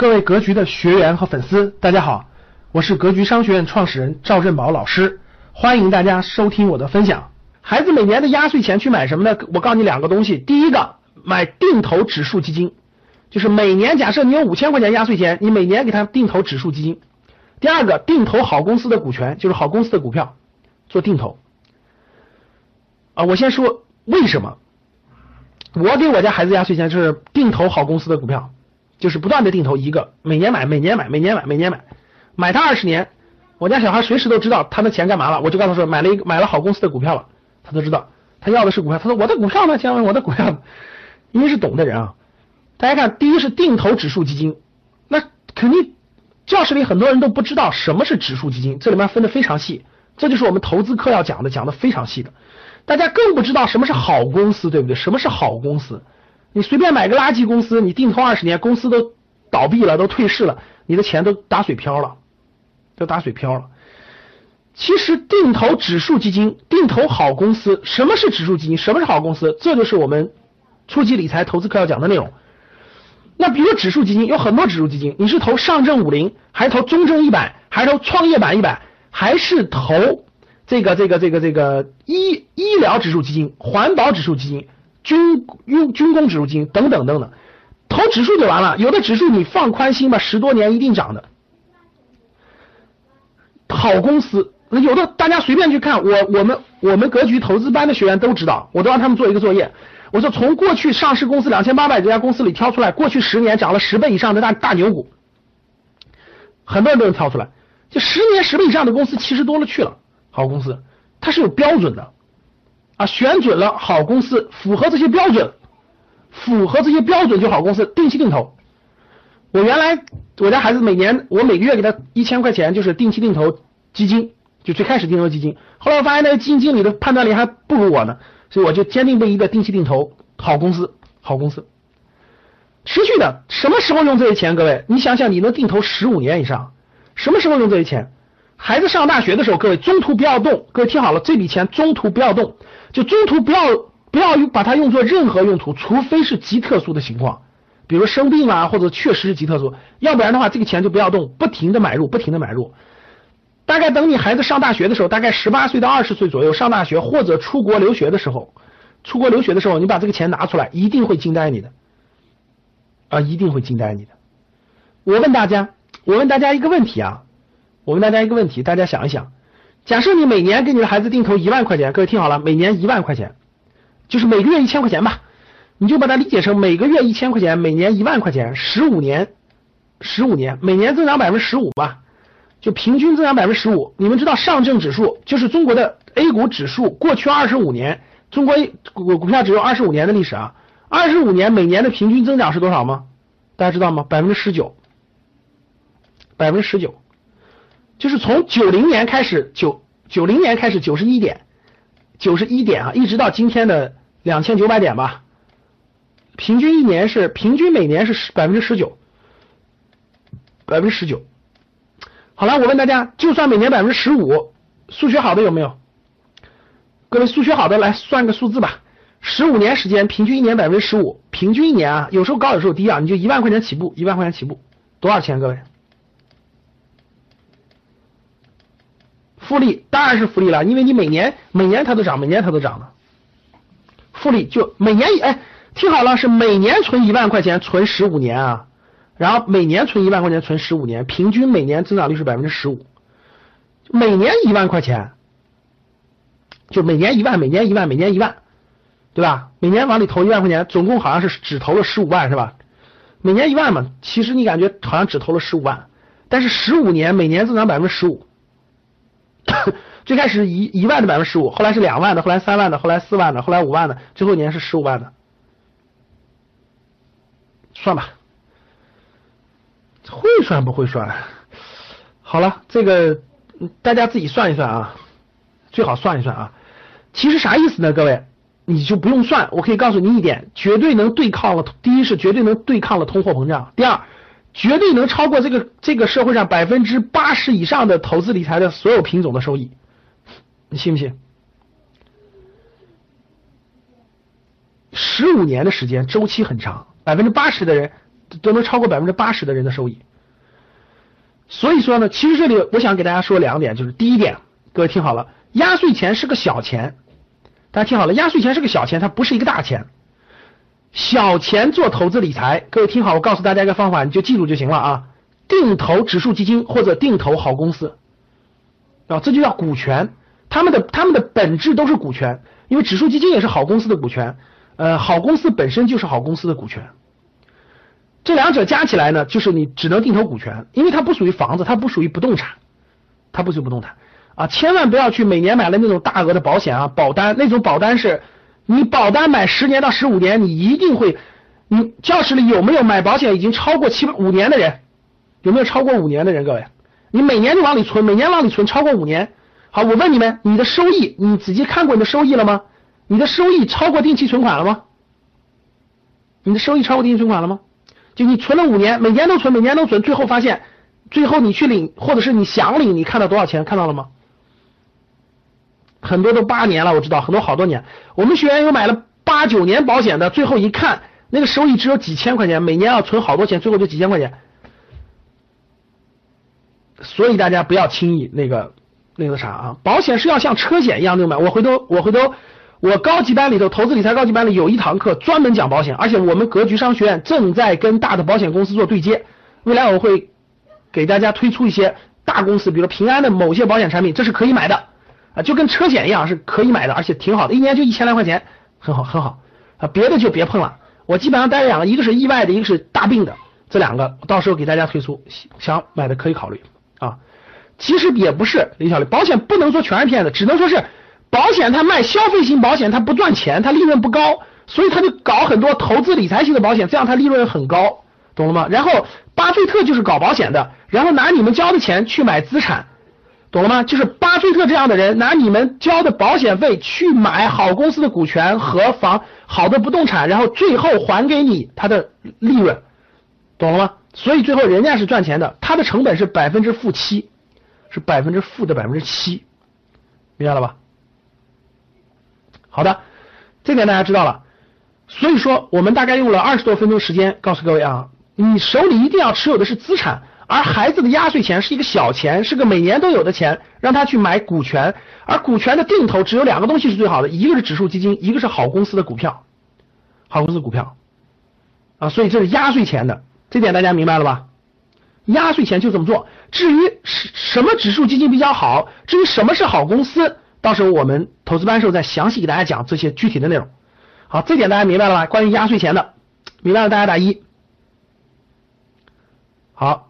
各位格局的学员和粉丝，大家好，我是格局商学院创始人赵振宝老师，欢迎大家收听我的分享。孩子每年的压岁钱去买什么呢？我告诉你两个东西，第一个买定投指数基金，就是每年假设你有五千块钱压岁钱，你每年给他定投指数基金。第二个定投好公司的股权，就是好公司的股票做定投。啊，我先说为什么，我给我家孩子压岁钱就是定投好公司的股票。就是不断的定投一个，每年买，每年买，每年买，每年买，买它二十年。我家小孩随时都知道他的钱干嘛了，我就告诉他说买了一个买了好公司的股票了，他都知道他要的是股票。他说我的股票呢？先问我的股票，因为是懂的人啊。大家看，第一是定投指数基金，那肯定教室里很多人都不知道什么是指数基金，这里面分的非常细，这就是我们投资课要讲的，讲的非常细的。大家更不知道什么是好公司，对不对？什么是好公司？你随便买个垃圾公司，你定投二十年，公司都倒闭了，都退市了，你的钱都打水漂了，都打水漂了。其实定投指数基金，定投好公司，什么是指数基金？什么是好公司？这就是我们初级理财投资课要讲的内容。那比如指数基金有很多指数基金，你是投上证五零，还是投中证一百，还是投创业板一百，还是投这个这个这个这个医医疗指数基金、环保指数基金？军用军工指数基金等等等等，投指数就完了。有的指数你放宽心吧，十多年一定涨的。好公司，有的大家随便去看，我我们我们格局投资班的学员都知道，我都让他们做一个作业。我说从过去上市公司两千八百多家公司里挑出来，过去十年涨了十倍以上的大大牛股，很多人都能挑出来。就十年十倍以上的公司其实多了去了，好公司它是有标准的。啊，选准了好公司，符合这些标准，符合这些标准就好公司，定期定投。我原来我家孩子每年我每个月给他一千块钱，就是定期定投基金，就最开始定投基金。后来我发现那个基金经理的判断力还不如我呢，所以我就坚定不移的定期定投好公司，好公司，持续的。什么时候用这些钱？各位，你想想，你能定投十五年以上，什么时候用这些钱？孩子上大学的时候，各位中途不要动，各位听好了，这笔钱中途不要动。就中途不要不要把它用作任何用途，除非是极特殊的情况，比如生病啊，或者确实是极特殊，要不然的话，这个钱就不要动，不停的买入，不停的买入。大概等你孩子上大学的时候，大概十八岁到二十岁左右上大学或者出国留学的时候，出国留学的时候，你把这个钱拿出来，一定会惊呆你的，啊，一定会惊呆你的。我问大家，我问大家一个问题啊，我问大家一个问题，大家想一想。假设你每年给你的孩子定投一万块钱，各位听好了，每年一万块钱，就是每个月一千块钱吧，你就把它理解成每个月一千块钱，每年一万块钱，十五年，十五年，每年增长百分之十五吧，就平均增长百分之十五。你们知道上证指数就是中国的 A 股指数，过去二十五年，中国股股票只有二十五年的历史啊，二十五年每年的平均增长是多少吗？大家知道吗？百分之十九，百分之十九。就是从九零年开始，九九零年开始九十一点，九十一点啊，一直到今天的两千九百点吧，平均一年是平均每年是十百分之十九，百分之十九。好了，我问大家，就算每年百分之十五，数学好的有没有？各位数学好的来算个数字吧，十五年时间，平均一年百分之十五，平均一年啊，有时候高有时候低啊，你就一万块钱起步，一万块钱起步，多少钱？各位？复利当然是复利了，因为你每年每年它都涨，每年它都涨的。复利就每年哎，听好了，是每年存一万块钱，存十五年啊，然后每年存一万块钱，存十五年，平均每年增长率是百分之十五。每年一万块钱，就每年一万，每年一万，每年一万，对吧？每年往里投一万块钱，总共好像是只投了十五万，是吧？每年一万嘛，其实你感觉好像只投了十五万，但是十五年每年增长百分之十五。最开始一一万的百分之十五，后来是两万的，后来三万的，后来四万的，后来五万的，最后一年是十五万的，算吧，会算不会算？好了，这个大家自己算一算啊，最好算一算啊。其实啥意思呢？各位，你就不用算，我可以告诉你一点，绝对能对抗了。第一是绝对能对抗了通货膨胀，第二。绝对能超过这个这个社会上百分之八十以上的投资理财的所有品种的收益，你信不信？十五年的时间周期很长，百分之八十的人都能超过百分之八十的人的收益。所以说呢，其实这里我想给大家说两点，就是第一点，各位听好了，压岁钱是个小钱，大家听好了，压岁钱是个小钱，它不是一个大钱。小钱做投资理财，各位听好，我告诉大家一个方法，你就记住就行了啊。定投指数基金或者定投好公司啊，这就叫股权，他们的他们的本质都是股权，因为指数基金也是好公司的股权，呃，好公司本身就是好公司的股权。这两者加起来呢，就是你只能定投股权，因为它不属于房子，它不属于不动产，它不属于不动产啊！千万不要去每年买了那种大额的保险啊，保单那种保单是，你保单买十年到十五年，你一定会，你教室里有没有买保险已经超过七五年的人？有没有超过五年的人？各位，你每年就往里存，每年往里存超过五年。好，我问你们，你的收益，你仔细看过你的收益了吗？你的收益超过定期存款了吗？你的收益超过定期存款了吗？就你存了五年，每年都存，每年都存，最后发现，最后你去领，或者是你想领，你看到多少钱？看到了吗？很多都八年了，我知道很多好多年。我们学员有买了八九年保险的，最后一看，那个收益只有几千块钱，每年要存好多钱，最后就几千块钱。所以大家不要轻易那个那个啥啊，保险是要像车险一样的买。我回头我回头。我高级班里头，投资理财高级班里有一堂课专门讲保险，而且我们格局商学院正在跟大的保险公司做对接，未来我会给大家推出一些大公司，比如平安的某些保险产品，这是可以买的就跟车险一样是可以买的，而且挺好的，一年就一千来块钱，很好很好啊，别的就别碰了。我基本上带两个，一个是意外的，一个是大病的，这两个到时候给大家推出，想买的可以考虑啊。其实也不是李小丽，保险不能说全是骗子，只能说是。保险它卖消费型保险，它不赚钱，它利润不高，所以他就搞很多投资理财型的保险，这样它利润很高，懂了吗？然后巴菲特就是搞保险的，然后拿你们交的钱去买资产，懂了吗？就是巴菲特这样的人拿你们交的保险费去买好公司的股权和房好的不动产，然后最后还给你他的利润，懂了吗？所以最后人家是赚钱的，他的成本是百分之负七，是百分之负的百分之七，明白了吧？好的，这点大家知道了。所以说，我们大概用了二十多分钟时间，告诉各位啊，你手里一定要持有的是资产，而孩子的压岁钱是一个小钱，是个每年都有的钱，让他去买股权。而股权的定投只有两个东西是最好的，一个是指数基金，一个是好公司的股票，好公司股票啊。所以这是压岁钱的，这点大家明白了吧？压岁钱就这么做。至于什什么指数基金比较好，至于什么是好公司。到时候我们投资班时候再详细给大家讲这些具体的内容。好，这点大家明白了吧？关于压岁钱的，明白了大家打一。好，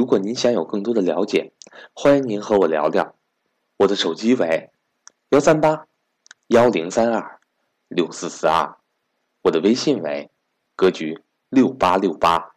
如果您想有更多的了解，欢迎您和我聊聊。我的手机为幺三八幺零三二六四四二，我的微信为格局六八六八。